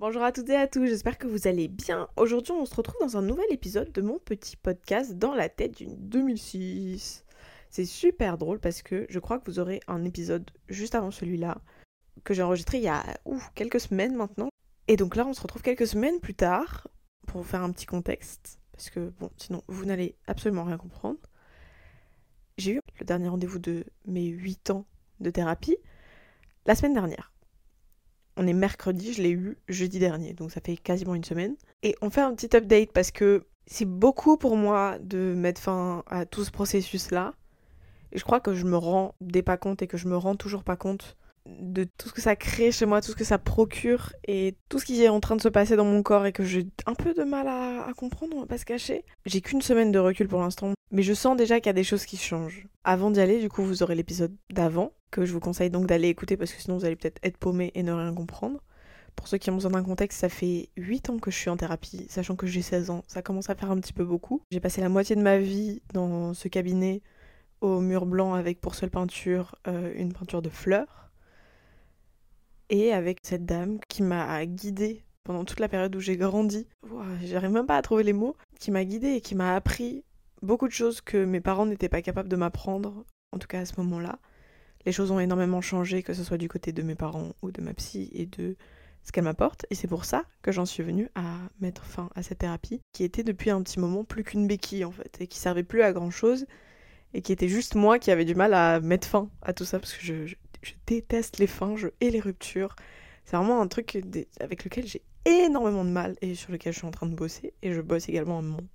Bonjour à toutes et à tous, j'espère que vous allez bien. Aujourd'hui, on se retrouve dans un nouvel épisode de mon petit podcast dans la tête d'une 2006. C'est super drôle parce que je crois que vous aurez un épisode juste avant celui-là que j'ai enregistré il y a quelques semaines maintenant. Et donc là, on se retrouve quelques semaines plus tard pour vous faire un petit contexte parce que bon, sinon vous n'allez absolument rien comprendre. J'ai eu le dernier rendez-vous de mes 8 ans de thérapie la semaine dernière. On est mercredi, je l'ai eu jeudi dernier, donc ça fait quasiment une semaine. Et on fait un petit update parce que c'est beaucoup pour moi de mettre fin à tout ce processus-là. Et je crois que je me rends des pas compte et que je me rends toujours pas compte de tout ce que ça crée chez moi, tout ce que ça procure et tout ce qui est en train de se passer dans mon corps et que j'ai un peu de mal à, comprendre, on va pas se cacher. J'ai qu'une semaine de recul pour l'instant, mais je sens déjà qu'il y a des choses qui changent. Avant d'y aller, du coup, vous aurez l'épisode d'avant, que je vous conseille donc d'aller écouter parce que sinon vous allez peut-être être paumé et ne rien comprendre. Pour ceux qui ont besoin d'un contexte, ça fait 8 ans que je suis en thérapie, sachant que j'ai 16 ans, ça commence à faire un petit peu beaucoup. J'ai passé la moitié de ma vie dans ce cabinet au mur blanc avec pour seule peinture euh, une peinture de fleurs et avec cette dame qui m'a guidée pendant toute la période où j'ai grandi. J'arrive même pas à trouver les mots. Qui m'a guidée et qui m'a appris beaucoup de choses que mes parents n'étaient pas capables de m'apprendre, en tout cas à ce moment-là. Les choses ont énormément changé, que ce soit du côté de mes parents ou de ma psy et de ce qu'elle m'apporte. Et c'est pour ça que j'en suis venue à mettre fin à cette thérapie, qui était depuis un petit moment plus qu'une béquille en fait, et qui servait plus à grand chose, et qui était juste moi qui avait du mal à mettre fin à tout ça, parce que je déteste les fins, je hais les ruptures. C'est vraiment un truc avec lequel j'ai énormément de mal et sur lequel je suis en train de bosser. Et je bosse également mon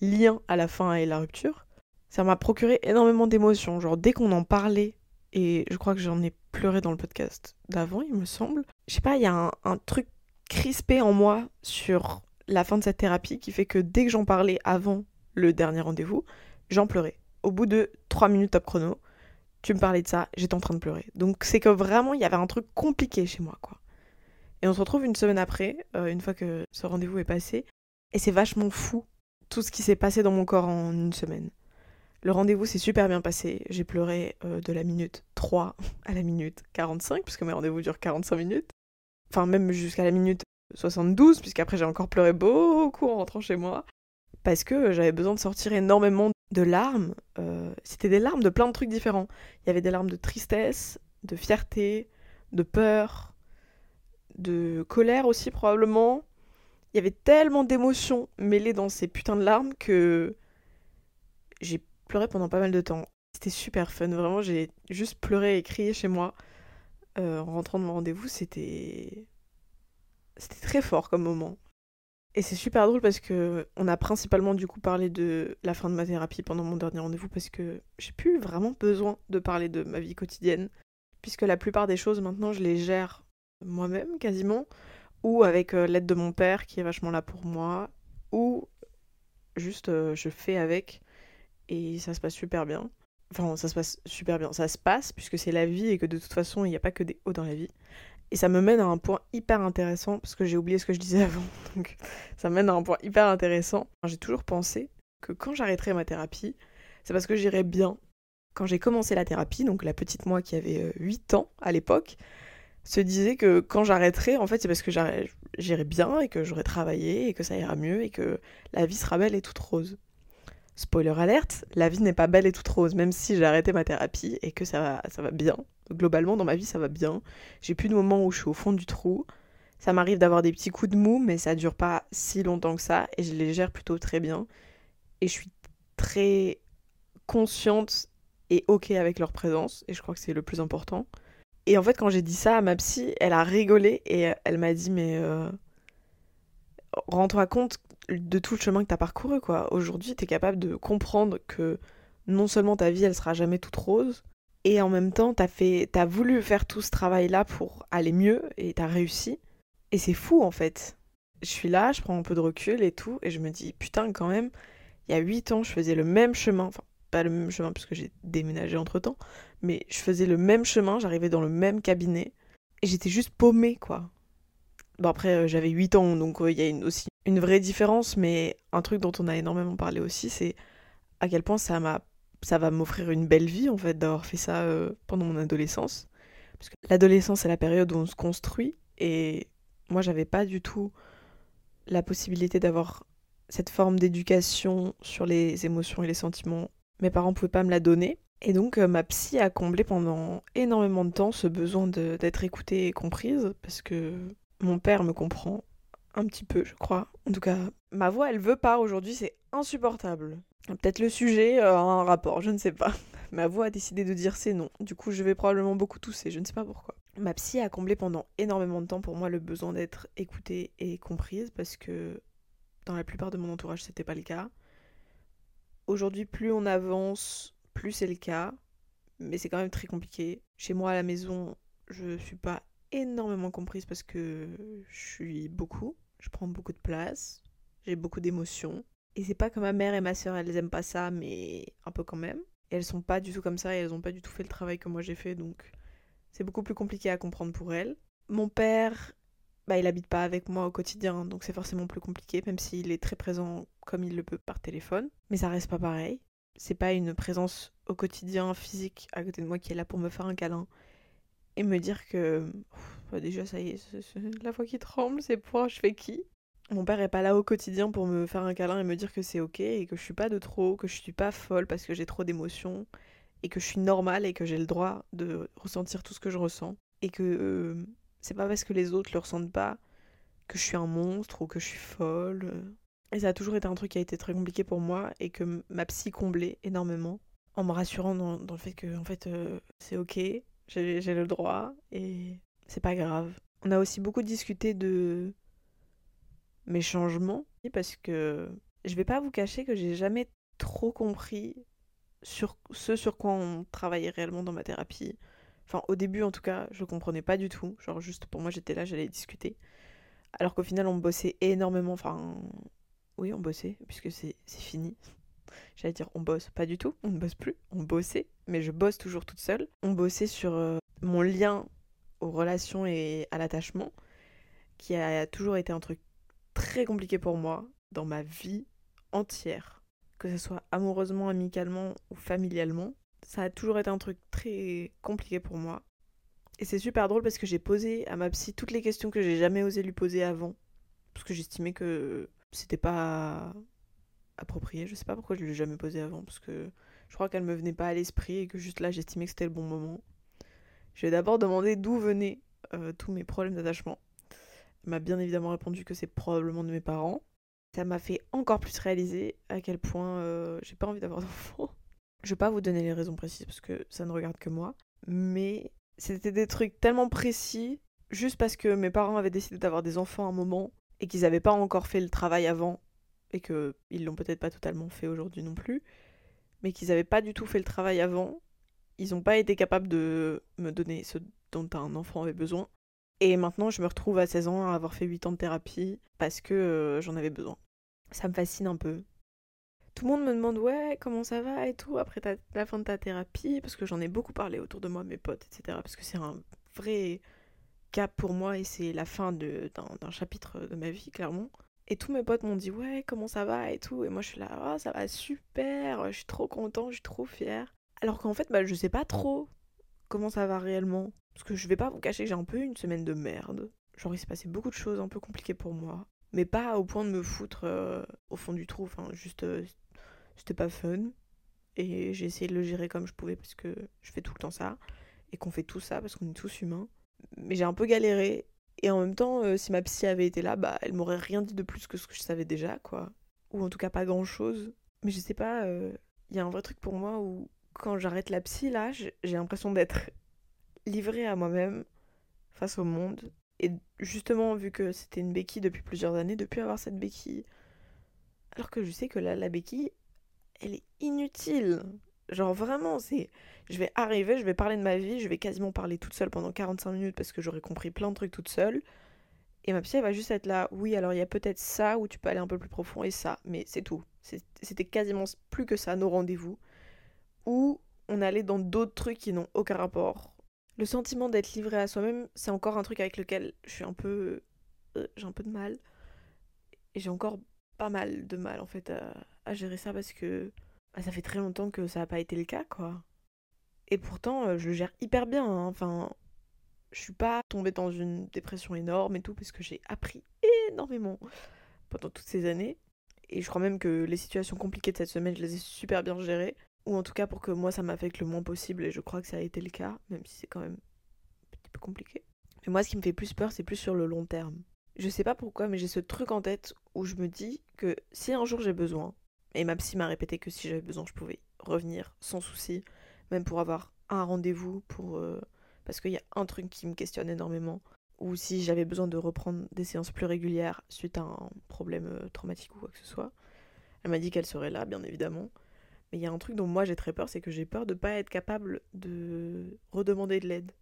lien à la fin et la rupture. Ça m'a procuré énormément d'émotions. Genre, dès qu'on en parlait, et je crois que j'en ai pleuré dans le podcast d'avant, il me semble. Je sais pas, il y a un, un, truc crispé en moi sur la fin de cette thérapie qui fait que dès que j'en parlais avant le dernier rendez-vous, j'en pleurais. Au bout de 3 minutes top chrono, tu me parlais de ça, j'étais en train de pleurer. Donc c'est que vraiment, il y avait un truc compliqué chez moi, quoi. Et on se retrouve une semaine après, euh, une fois que ce rendez-vous est passé, et c'est vachement fou tout ce qui s'est passé dans mon corps en une semaine. Le rendez-vous s'est super bien passé, j'ai pleuré euh, de la minute 3 à la minute 45, puisque mes rendez-vous durent 45 minutes. Enfin, même jusqu'à la minute 72, puisqu'après j'ai encore pleuré beaucoup en rentrant chez moi parce que j'avais besoin de sortir énormément de larmes. Euh, c'était des larmes de plein de trucs différents. Il y avait des larmes de tristesse, de fierté, de peur, de colère aussi probablement. Il y avait tellement d'émotions mêlées dans ces putains de larmes que j'ai pleuré pendant pas mal de temps. C'était super fun, vraiment j'ai juste pleuré et crié chez moi euh, en rentrant de mon rendez-vous. C'était c'était très fort comme moment. Et c'est super drôle parce que on a principalement du coup parlé de la fin de ma thérapie pendant mon dernier rendez-vous parce que j'ai plus vraiment besoin de parler de ma vie quotidienne puisque la plupart des choses maintenant je les gère moi-même quasiment ou avec euh, l'aide de mon père qui est vachement là pour moi ou juste euh, je fais avec et ça se passe super bien. Enfin, ça se passe super bien. Ça se passe puisque c'est la vie et que de toute façon, il n'y a pas que des hauts dans la vie. Et ça me mène à un point hyper intéressant, parce que j'ai oublié ce que je disais avant, donc ça mène à un point hyper intéressant. J'ai toujours pensé que quand j'arrêterais ma thérapie, c'est parce que j'irais bien. Quand j'ai commencé la thérapie, donc la petite moi qui avait 8 euh, ans à l'époque, se disait que quand j'arrêterais, en fait, c'est parce que j'irais bien et que j'aurais travaillé et que ça ira mieux et que la vie sera belle et toute rose. Spoiler alerte, la vie n'est pas belle et toute rose, même si j'ai arrêté ma thérapie et que ça va, ça va bien. Globalement, dans ma vie, ça va bien. J'ai plus de moments où je suis au fond du trou. Ça m'arrive d'avoir des petits coups de mou, mais ça dure pas si longtemps que ça et je les gère plutôt très bien. Et je suis très consciente et ok avec leur présence et je crois que c'est le plus important. Et en fait, quand j'ai dit ça à ma psy, elle a rigolé et elle m'a dit mais euh, rends-toi compte de tout le chemin que tu as parcouru, quoi. Aujourd'hui, tu es capable de comprendre que non seulement ta vie, elle sera jamais toute rose, et en même temps, tu fait, as voulu faire tout ce travail-là pour aller mieux, et tu as réussi. Et c'est fou, en fait. Je suis là, je prends un peu de recul et tout, et je me dis, putain, quand même, il y a 8 ans, je faisais le même chemin, enfin, pas le même chemin puisque j'ai déménagé entre-temps, mais je faisais le même chemin, j'arrivais dans le même cabinet, et j'étais juste paumée, quoi. Bon, après, euh, j'avais 8 ans, donc il y a aussi une vraie différence, mais un truc dont on a énormément parlé aussi, c'est à quel point ça m'a ça va m'offrir une belle vie en fait d'avoir fait ça euh, pendant mon adolescence. Parce que l'adolescence c'est la période où on se construit et moi j'avais pas du tout la possibilité d'avoir cette forme d'éducation sur les émotions et les sentiments. Mes parents pouvaient pas me la donner. Et donc euh, ma psy a comblé pendant énormément de temps ce besoin d'être écoutée et comprise parce que mon père me comprend un petit peu, je crois. En tout cas, ma voix, elle veut pas aujourd'hui, c'est insupportable. Peut-être le sujet a un rapport, je ne sais pas. Ma voix a décidé de dire c'est non. Du coup, je vais probablement beaucoup tousser, je ne sais pas pourquoi. Ma psy a comblé pendant énormément de temps pour moi le besoin d'être écoutée et comprise parce que dans la plupart de mon entourage, c'était pas le cas. Aujourd'hui, plus on avance, plus c'est le cas, mais c'est quand même très compliqué. Chez moi à la maison, je suis pas énormément comprise parce que je suis beaucoup, je prends beaucoup de place, j'ai beaucoup d'émotions. Et c'est pas comme ma mère et ma soeur, elles aiment pas ça, mais un peu quand même. Et elles sont pas du tout comme ça et elles ont pas du tout fait le travail que moi j'ai fait, donc c'est beaucoup plus compliqué à comprendre pour elles. Mon père, bah il habite pas avec moi au quotidien, donc c'est forcément plus compliqué, même s'il est très présent comme il le peut par téléphone. Mais ça reste pas pareil. C'est pas une présence au quotidien physique à côté de moi qui est là pour me faire un câlin et me dire que bah, déjà ça y est, la voix qui tremble, c'est pour je fais qui Mon père est pas là au quotidien pour me faire un câlin et me dire que c'est ok et que je suis pas de trop, que je suis pas folle parce que j'ai trop d'émotions et que je suis normale et que j'ai le droit de ressentir tout ce que je ressens et que euh, c'est pas parce que les autres le ressentent pas que je suis un monstre ou que je suis folle. Et ça a toujours été un truc qui a été très compliqué pour moi et que ma psy comblait énormément en me rassurant dans, le fait que en fait euh, c'est ok, j'ai le droit et c'est pas grave. On a aussi beaucoup discuté de mes changements parce que je vais pas vous cacher que j'ai jamais trop compris sur ce sur quoi on travaillait réellement dans ma thérapie. Enfin, au début, en tout cas, je comprenais pas du tout. Genre, juste pour moi, j'étais là, j'allais discuter. Alors qu'au final, on bossait énormément. Enfin, oui, on bossait, puisque c'est fini. J'allais dire on bosse, pas du tout, on ne bosse plus, on bossait, mais je bosse toujours toute seule. On bossait sur euh, mon lien aux relations et à l'attachement, qui a toujours été un truc très compliqué pour moi dans ma vie entière, que ce soit amoureusement, amicalement ou familialement. Ça a toujours été un truc très compliqué pour moi. Et c'est super drôle parce que j'ai posé à ma psy toutes les questions que j'ai jamais osé lui poser avant. Parce que j'estimais que c'était pas approprié. Je sais pas pourquoi je l'ai jamais posé avant, parce que je crois qu'elle me venait pas à l'esprit et que juste là j'estimais que c'était le bon moment. Je vais d'abord demander d'où venaient euh, tous mes problèmes d'attachement. Elle m'a bien évidemment répondu que c'est probablement de mes parents. Ça m'a fait encore plus réaliser à quel point euh, j'ai pas envie d'avoir d'enfants. Je vais pas vous donner les raisons précises parce que ça ne regarde que moi, mais c'était des trucs tellement précis juste parce que mes parents avaient décidé d'avoir des enfants à un moment et qu'ils n'avaient pas encore fait le travail avant et qu'ils l'ont peut-être pas totalement fait aujourd'hui non plus, mais qu'ils n'avaient pas du tout fait le travail avant, ils n'ont pas été capables de me donner ce dont un enfant avait besoin. Et maintenant, je me retrouve à 16 ans à avoir fait 8 ans de thérapie parce que euh, j'en avais besoin. Ça me fascine un peu. Tout le monde me demande ouais comment ça va et tout après la fin de ta thérapie parce que j'en ai beaucoup parlé autour de moi, mes potes, etc. Parce que c'est un vrai cap pour moi et c'est la fin d'un chapitre de ma vie clairement. Et tous mes potes m'ont dit ouais comment ça va et tout. Et moi je suis là, oh, ça va super, je suis trop content, je suis trop fière. Alors qu'en fait bah je sais pas trop comment ça va réellement. Parce que je vais pas vous cacher j'ai un peu une semaine de merde. Genre il s'est passé beaucoup de choses un peu compliquées pour moi. Mais pas au point de me foutre euh, au fond du trou. Enfin juste euh, c'était pas fun. Et j'ai essayé de le gérer comme je pouvais parce que je fais tout le temps ça. Et qu'on fait tout ça parce qu'on est tous humains. Mais j'ai un peu galéré et en même temps, euh, si ma psy avait été là, bah, elle m'aurait rien dit de plus que ce que je savais déjà, quoi. Ou en tout cas pas grand chose. Mais je sais pas, il euh, y a un vrai truc pour moi où quand j'arrête la psy, là, j'ai l'impression d'être livrée à moi-même face au monde. Et justement, vu que c'était une béquille depuis plusieurs années, depuis avoir cette béquille. Alors que je sais que là, la béquille, elle est inutile. Genre vraiment, c'est. Je vais arriver, je vais parler de ma vie, je vais quasiment parler toute seule pendant 45 minutes parce que j'aurais compris plein de trucs toute seule. Et ma psy, elle va juste être là. Oui, alors il y a peut-être ça où tu peux aller un peu plus profond et ça, mais c'est tout. C'était quasiment plus que ça, nos rendez-vous. Où on allait dans d'autres trucs qui n'ont aucun rapport. Le sentiment d'être livré à soi-même, c'est encore un truc avec lequel je suis un peu. Euh, j'ai un peu de mal. Et j'ai encore pas mal de mal en fait à gérer ça parce que ça fait très longtemps que ça n'a pas été le cas, quoi. Et pourtant, euh, je le gère hyper bien. Hein. Enfin, Je suis pas tombée dans une dépression énorme et tout parce que j'ai appris énormément pendant toutes ces années. Et je crois même que les situations compliquées de cette semaine, je les ai super bien gérées. Ou en tout cas pour que moi ça m'affecte le moins possible et je crois que ça a été le cas, même si c'est quand même un petit peu compliqué. Mais moi ce qui me fait plus peur c'est plus sur le long terme. Je sais pas pourquoi mais j'ai ce truc en tête où je me dis que si un jour j'ai besoin, et ma psy m'a répété que si j'avais besoin je pouvais revenir sans souci, même pour avoir un rendez-vous, pour euh, parce qu'il y a un truc qui me questionne énormément, ou si j'avais besoin de reprendre des séances plus régulières suite à un problème euh, traumatique ou quoi que ce soit. Elle m'a dit qu'elle serait là, bien évidemment. Mais il y a un truc dont moi j'ai très peur, c'est que j'ai peur de ne pas être capable de redemander de l'aide.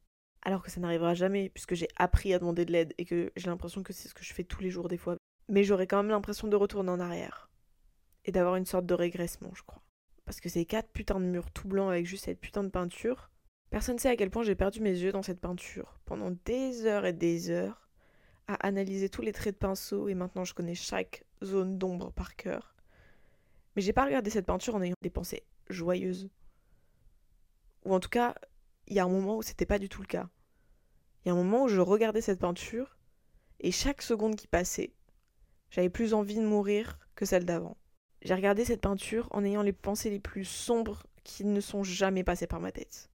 Alors que ça n'arrivera jamais, puisque j'ai appris à demander de l'aide et que j'ai l'impression que c'est ce que je fais tous les jours des fois. Mais j'aurais quand même l'impression de retourner en arrière. Et d'avoir une sorte de régressement, je crois. Parce que ces quatre putains de murs tout blancs avec juste cette putain de peinture, personne ne sait à quel point j'ai perdu mes yeux dans cette peinture. Pendant des heures et des heures, à analyser tous les traits de pinceau, et maintenant je connais chaque zone d'ombre par cœur. Mais j'ai pas regardé cette peinture en ayant des pensées joyeuses. Ou en tout cas, il y a un moment où c'était pas du tout le cas. Il y a un moment où je regardais cette peinture et chaque seconde qui passait, j'avais plus envie de mourir que celle d'avant. J'ai regardé cette peinture en ayant les pensées les plus sombres qui ne sont jamais passées par ma tête.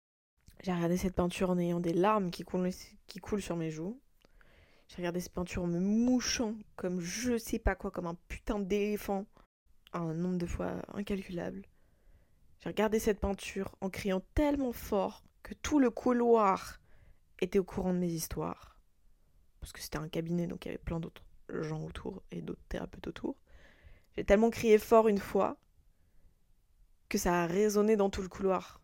J'ai regardé cette peinture en ayant des larmes qui coulent, sur mes joues. J'ai regardé cette peinture en me mouchant comme je sais pas quoi, comme un putain d'éléphant un nombre de fois incalculable. J'ai regardé cette peinture en criant tellement fort que tout le couloir était au courant de mes histoires. Parce que c'était un cabinet, donc il y avait plein d'autres gens autour et d'autres thérapeutes autour. J'ai tellement crié fort une fois que ça a résonné dans tout le couloir.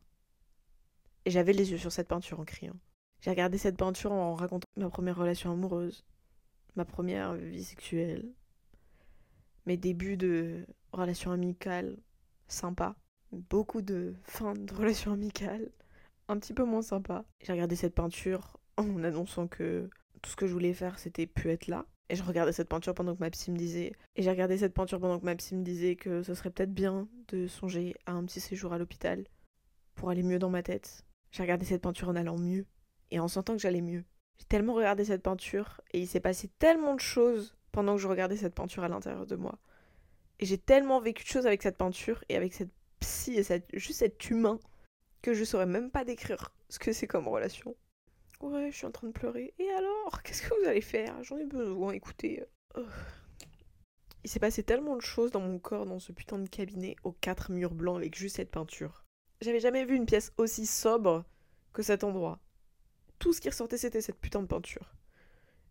Et j'avais les yeux sur cette peinture en criant. J'ai regardé cette peinture en racontant ma première relation amoureuse, ma première vie sexuelle, mes débuts de relation amicale sympa, beaucoup de fins de relation amicale un petit peu moins sympa. J'ai regardé cette peinture en annonçant que tout ce que je voulais faire c'était pu être là. Et je regardais cette peinture pendant que ma psy me disait. Et j'ai regardé cette peinture pendant que ma psy me disait que ce serait peut-être bien de songer à un petit séjour à l'hôpital pour aller mieux dans ma tête. J'ai regardé cette peinture en allant mieux et en sentant que j'allais mieux. J'ai tellement regardé cette peinture et il s'est passé tellement de choses pendant que je regardais cette peinture à l'intérieur de moi. Et j'ai tellement vécu de choses avec cette peinture et avec cette psy et cette, juste cet humain que je saurais même pas décrire ce que c'est comme relation. Ouais, je suis en train de pleurer. Et alors Qu'est-ce que vous allez faire? J'en ai besoin, écoutez. Oh. Il s'est passé tellement de choses dans mon corps dans ce putain de cabinet aux quatre murs blancs avec juste cette peinture. J'avais jamais vu une pièce aussi sobre que cet endroit. Tout ce qui ressortait, c'était cette putain de peinture.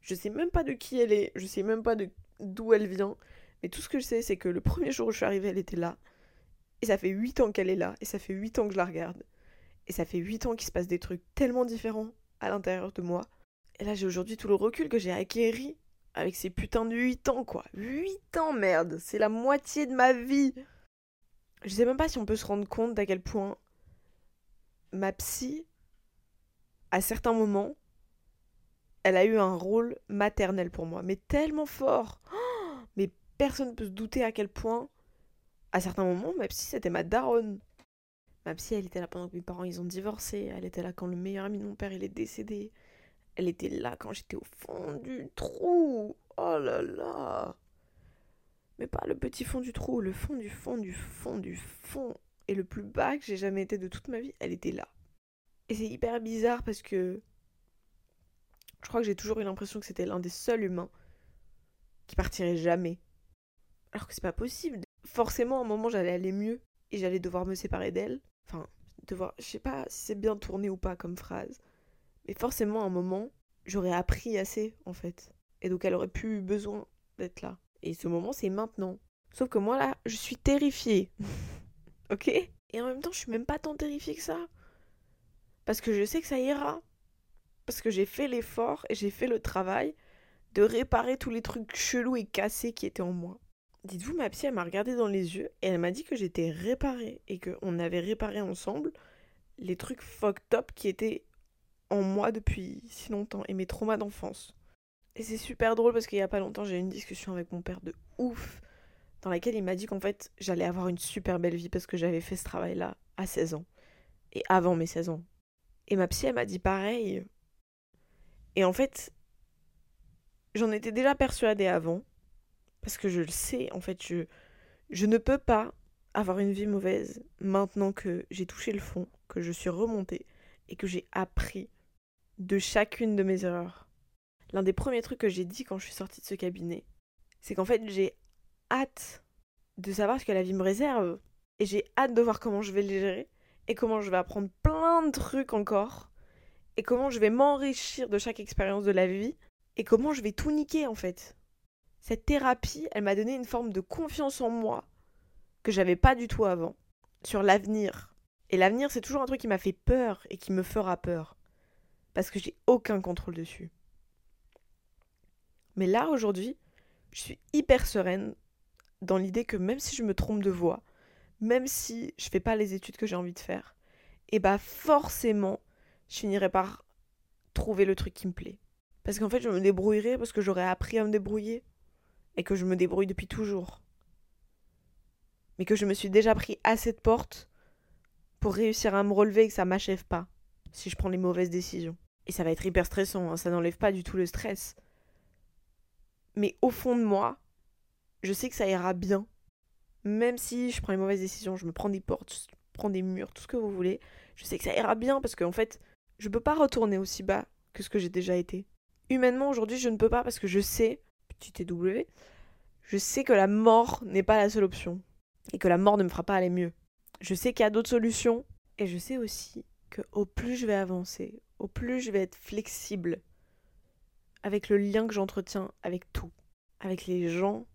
Je sais même pas de qui elle est, je sais même pas d'où elle vient, mais tout ce que je sais, c'est que le premier jour où je suis arrivée, elle était là. Et ça fait 8 ans qu'elle est là, et ça fait 8 ans que je la regarde. Et ça fait 8 ans qu'il se passe des trucs tellement différents à l'intérieur de moi. Et là, j'ai aujourd'hui tout le recul que j'ai acquéri avec ces putains de 8 ans, quoi. 8 ans, merde C'est la moitié de ma vie Je sais même pas si on peut se rendre compte d'à quel point ma psy, à certains moments, elle a eu un rôle maternel pour moi, mais tellement fort Mais personne ne peut se douter à quel point à certains moments, ma psy, c'était ma daronne. Ma psy, elle était là pendant que mes parents, ils ont divorcé. Elle était là quand le meilleur ami de mon père, il est décédé. Elle était là quand j'étais au fond du trou. Oh là là. Mais pas le petit fond du trou, le fond du fond du fond du fond. Et le plus bas que j'ai jamais été de toute ma vie, elle était là. Et c'est hyper bizarre parce que je crois que j'ai toujours eu l'impression que c'était l'un des seuls humains qui partirait jamais. Alors que c'est pas possible forcément, à un moment, j'allais aller mieux et j'allais devoir me séparer d'elle. Enfin, devoir, je sais pas si c'est bien tourné ou pas comme phrase, mais forcément, à un moment, j'aurais appris assez, en fait. Et donc, elle aurait plus besoin d'être là. Et ce moment, c'est maintenant. Sauf que moi, là, je suis terrifiée. ok? Et en même temps, je suis même pas tant terrifiée que ça. Parce que je sais que ça ira. Parce que j'ai fait l'effort et j'ai fait le travail de réparer tous les trucs chelous et cassés qui étaient en moi. Dites-vous, ma psy, elle m'a regardé dans les yeux et elle m'a dit que j'étais réparée et qu'on avait réparé ensemble les trucs fucked up qui étaient en moi depuis si longtemps et mes traumas d'enfance. Et c'est super drôle parce qu'il y a pas longtemps, j'ai eu une discussion avec mon père de ouf dans laquelle il m'a dit qu'en fait, j'allais avoir une super belle vie parce que j'avais fait ce travail-là à 16 ans et avant mes 16 ans. Et ma psy, elle m'a dit pareil. Et en fait, j'en étais déjà persuadée avant, parce que je le sais, en fait, je, ne peux pas avoir une vie mauvaise maintenant que j'ai touché le fond, que je suis remontée et que j'ai appris de chacune de mes erreurs. L'un des premiers trucs que j'ai dit quand je suis sortie de ce cabinet, c'est qu'en fait j'ai hâte de savoir ce que la vie me réserve et j'ai hâte de voir comment je vais le gérer et comment je vais apprendre plein de trucs encore et comment je vais m'enrichir de chaque expérience de la vie et comment je vais tout niquer en fait. Cette thérapie, elle m'a donné une forme de confiance en moi que j'avais pas du tout avant sur l'avenir. Et l'avenir, c'est toujours un truc qui m'a fait peur et qui me fera peur parce que j'ai aucun contrôle dessus. Mais là aujourd'hui, je suis hyper sereine dans l'idée que même si je me trompe de voie, même si je fais pas les études que j'ai envie de faire, et eh bah forcément, je finirai par trouver le truc qui me plaît. Parce qu'en fait, je me débrouillerai parce que j'aurais appris à me débrouiller et que je me débrouille depuis toujours. Mais que je me suis déjà pris assez de portes pour réussir à me relever et que ça m'achève pas si je prends les mauvaises décisions. Et ça va être hyper stressant, hein, ça n'enlève pas du tout le stress. Mais au fond de moi, je sais que ça ira bien. Même si je prends les mauvaises décisions, je me prends des portes, je prends des murs, tout ce que vous voulez. Je sais que ça ira bien parce qu'en fait, je peux pas retourner aussi bas que ce que j'ai déjà été. Humainement, aujourd'hui, je ne peux pas parce que je sais, petit TW, je sais que la mort n'est pas la seule option. Et que la mort ne me fera pas aller mieux. Je sais qu'il y a d'autres solutions. Et je sais aussi que au plus je vais avancer, au plus je vais être flexible avec le lien que j'entretiens avec tout, avec les gens,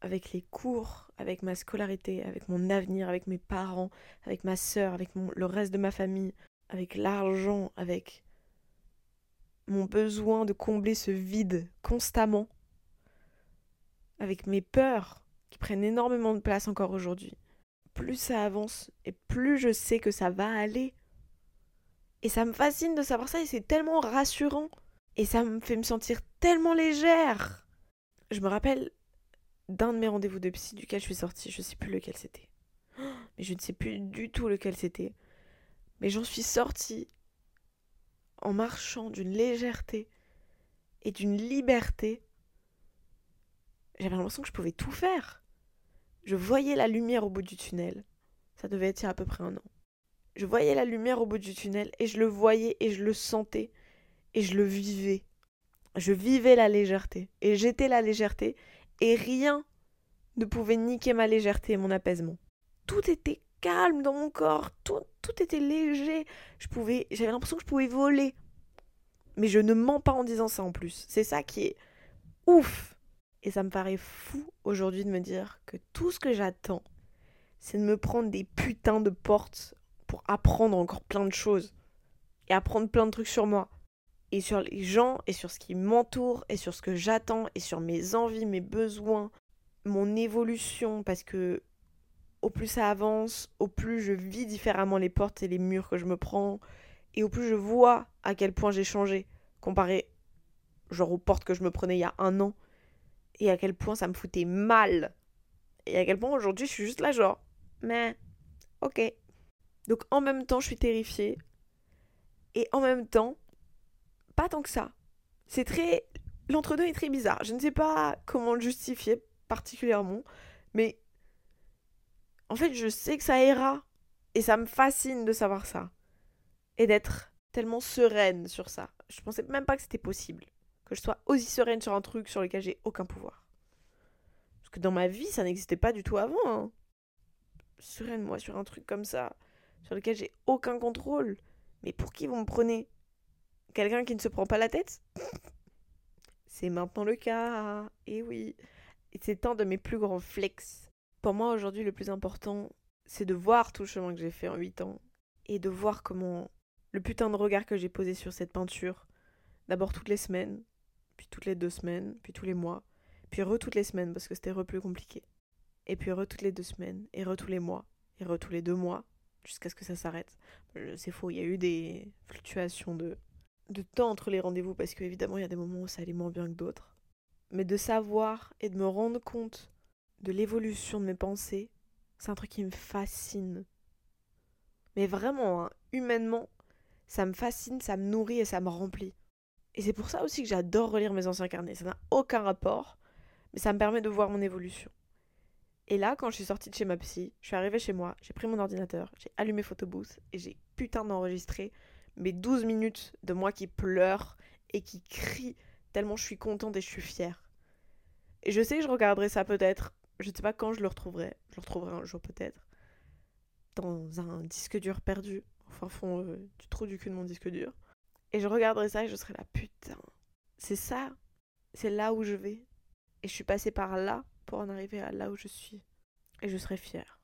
avec les cours, avec ma scolarité, avec mon avenir, avec mes parents, avec ma sœur, avec le reste de ma famille, avec l'argent, avec mon besoin de combler ce vide constamment, avec mes peurs qui prennent énormément de place encore aujourd'hui. Plus ça avance et plus je sais que ça va aller. Et ça me fascine de savoir ça et c'est tellement rassurant. Et ça me fait me sentir tellement légère. Je me rappelle d'un de mes rendez-vous de psy duquel je suis sortie, je sais plus lequel c'était. Mais je ne sais plus du tout lequel c'était. Mais j'en suis sortie en marchant d'une légèreté et d'une liberté. J'avais l'impression que je pouvais tout faire. Je voyais la lumière au bout du tunnel. Ça devait être à peu près un an. Je voyais la lumière au bout du tunnel et je le voyais et je le sentais et je le vivais. Je vivais la légèreté et j'étais la légèreté et rien ne pouvait niquer ma légèreté et mon apaisement. Tout était calme dans mon corps, tout, tout était léger. Je pouvais, j'avais l'impression que je pouvais voler. Mais je ne mens pas en disant ça en plus. C'est ça qui est ouf. Et ça me paraît fou aujourd'hui de me dire que tout ce que j'attends, c'est de me prendre des putains de portes pour apprendre encore plein de choses et apprendre plein de trucs sur moi. Et sur les gens et sur ce qui m'entoure et sur ce que j'attends et sur mes envies, mes besoins, mon évolution parce que au plus ça avance, au plus je vis différemment les portes et les murs que je me prends et au plus je vois à quel point j'ai changé comparé genre aux portes que je me prenais il y a un an et à quel point ça me foutait mal et à quel point aujourd'hui je suis juste là genre mais ok donc en même temps, je suis terrifiée. Et en même temps, pas tant que ça. C'est très... L'entre-deux est très bizarre. Je ne sais pas comment le justifier particulièrement. Mais en fait, je sais que ça ira. Et ça me fascine de savoir ça. Et d'être tellement sereine sur ça. Je pensais même pas que c'était possible. Que je sois aussi sereine sur un truc sur lequel j'ai aucun pouvoir. Parce que dans ma vie, ça n'existait pas du tout avant. Hein. Sereine, moi, sur un truc comme ça sur lequel j'ai aucun contrôle. Mais pour qui vous me prenez? Quelqu'un qui ne se prend pas la tête? C'est maintenant le cas. Et eh oui. Et c'est un de mes plus grands flex. Pour moi, aujourd'hui, le plus important, c'est de voir tout le chemin que j'ai fait en 8 ans. Et de voir comment le putain de regard que j'ai posé sur cette peinture, d'abord toutes les semaines, toutes les deux semaines, puis tous les mois, puis re toutes les semaines parce que c'était re plus compliqué. Et puis re toutes les deux semaines, et re tous les mois, et re tous les deux mois, jusqu'à ce que ça s'arrête. C'est faux, il y a eu des fluctuations de, de temps entre les rendez-vous parce qu'évidemment il y a des moments où ça allait moins bien que d'autres. Mais de savoir et de me rendre compte de l'évolution de mes pensées, c'est un truc qui me fascine. Mais vraiment, hein, humainement, ça me fascine, ça me nourrit et ça me remplit. Et c'est pour ça aussi que j'adore relire mes anciens carnets. Ça n'a aucun rapport, mais ça me permet de voir mon évolution. Et là, quand je suis sortie de chez ma psy, je suis arrivée chez moi, j'ai pris mon ordinateur, j'ai allumé Photobooth et j'ai putain d'enregistré mes 12 minutes de moi qui pleure et qui crie tellement je suis contente et je suis fière. Et je sais que je regarderai ça peut-être, je ne sais pas quand je le retrouverai, je le retrouverai un jour peut-être, dans un disque dur perdu, au fin fond euh, du trou du cul de mon disque dur. Et je regarderai ça et je serai là, putain, c'est ça, c'est là où je vais. Et je suis passée par là pour en arriver à là où je suis. Et je serai fière.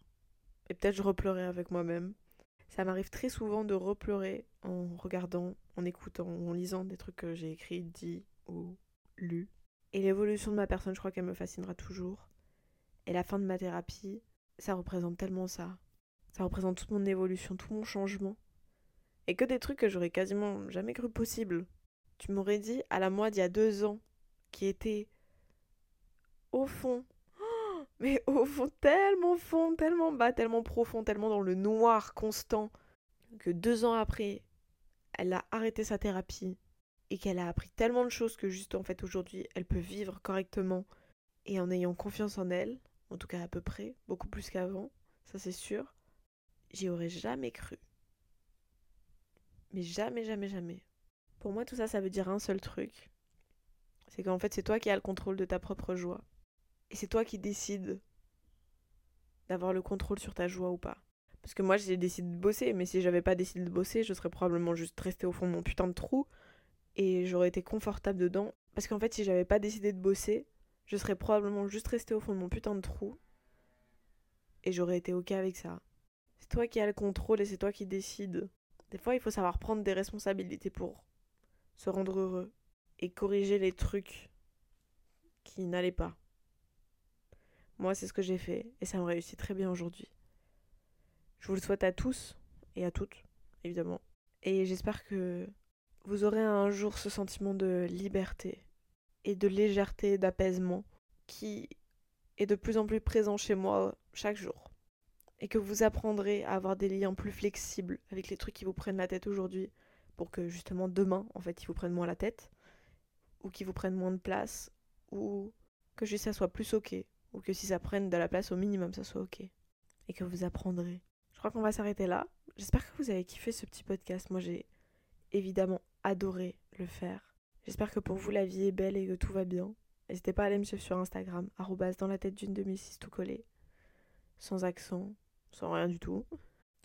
Et peut-être je repleurerai avec moi-même. Ça m'arrive très souvent de repleurer en regardant, en écoutant ou en lisant des trucs que j'ai écrits, dit ou lus. Et l'évolution de ma personne, je crois qu'elle me fascinera toujours. Et la fin de ma thérapie, ça représente tellement ça. Ça représente toute mon évolution, tout mon changement. Et que des trucs que j'aurais quasiment jamais cru possible. Tu m'aurais dit à la moi d'il y a deux ans, qui était au fond mais au fond, tellement fond, tellement bas, tellement profond, tellement dans le noir constant, que deux ans après, elle a arrêté sa thérapie et qu'elle a appris tellement de choses que juste en fait aujourd'hui, elle peut vivre correctement et en ayant confiance en elle, en tout cas à peu près, beaucoup plus qu'avant, ça c'est sûr. J'y aurais jamais cru. Mais jamais, jamais, jamais. Pour moi, tout ça, ça veut dire un seul truc. C'est qu'en fait, c'est toi qui as le contrôle de ta propre joie. Et c'est toi qui décides d'avoir le contrôle sur ta joie ou pas. Parce que moi, j'ai décidé de bosser, mais si j'avais pas décidé de bosser, je serais probablement juste restée au fond de mon putain de trou et j'aurais été confortable dedans. Parce qu'en fait, si j'avais pas décidé de bosser, je serais probablement juste restée au fond de mon putain de trou et j'aurais été ok avec ça. C'est toi qui as le contrôle et c'est toi qui décides. Des fois, il faut savoir prendre des responsabilités pour se rendre heureux et corriger les trucs qui n'allaient pas. Moi, c'est ce que j'ai fait et ça me réussit très bien aujourd'hui. Je vous le souhaite à tous et à toutes, évidemment. Et j'espère que vous aurez un jour ce sentiment de liberté et de légèreté, d'apaisement qui est de plus en plus présent chez moi chaque jour. Et que vous apprendrez à avoir des liens plus flexibles avec les trucs qui vous prennent la tête aujourd'hui pour que justement demain, en fait, ils vous prennent moins la tête ou qu'ils vous prennent moins de place ou que juste ça soit plus ok ou que si ça prenne de la place au minimum, ça soit ok. Et que vous apprendrez. Je crois qu'on va s'arrêter là. J'espère que vous avez kiffé ce petit podcast. Moi, j'ai évidemment adoré le faire. J'espère que pour vous, la vie est belle et que tout va bien. N'hésitez pas à aller me suivre sur Instagram, dans la tête d'une 2006 tout collé. Sans accent, sans rien du tout.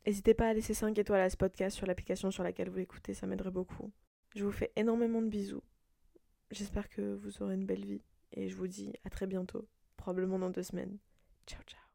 N'hésitez pas à laisser 5 étoiles à ce podcast sur l'application sur laquelle vous l'écoutez, ça m'aiderait beaucoup. Je vous fais énormément de bisous. J'espère que vous aurez une belle vie et je vous dis à très bientôt probablement dans deux semaines. Ciao, ciao.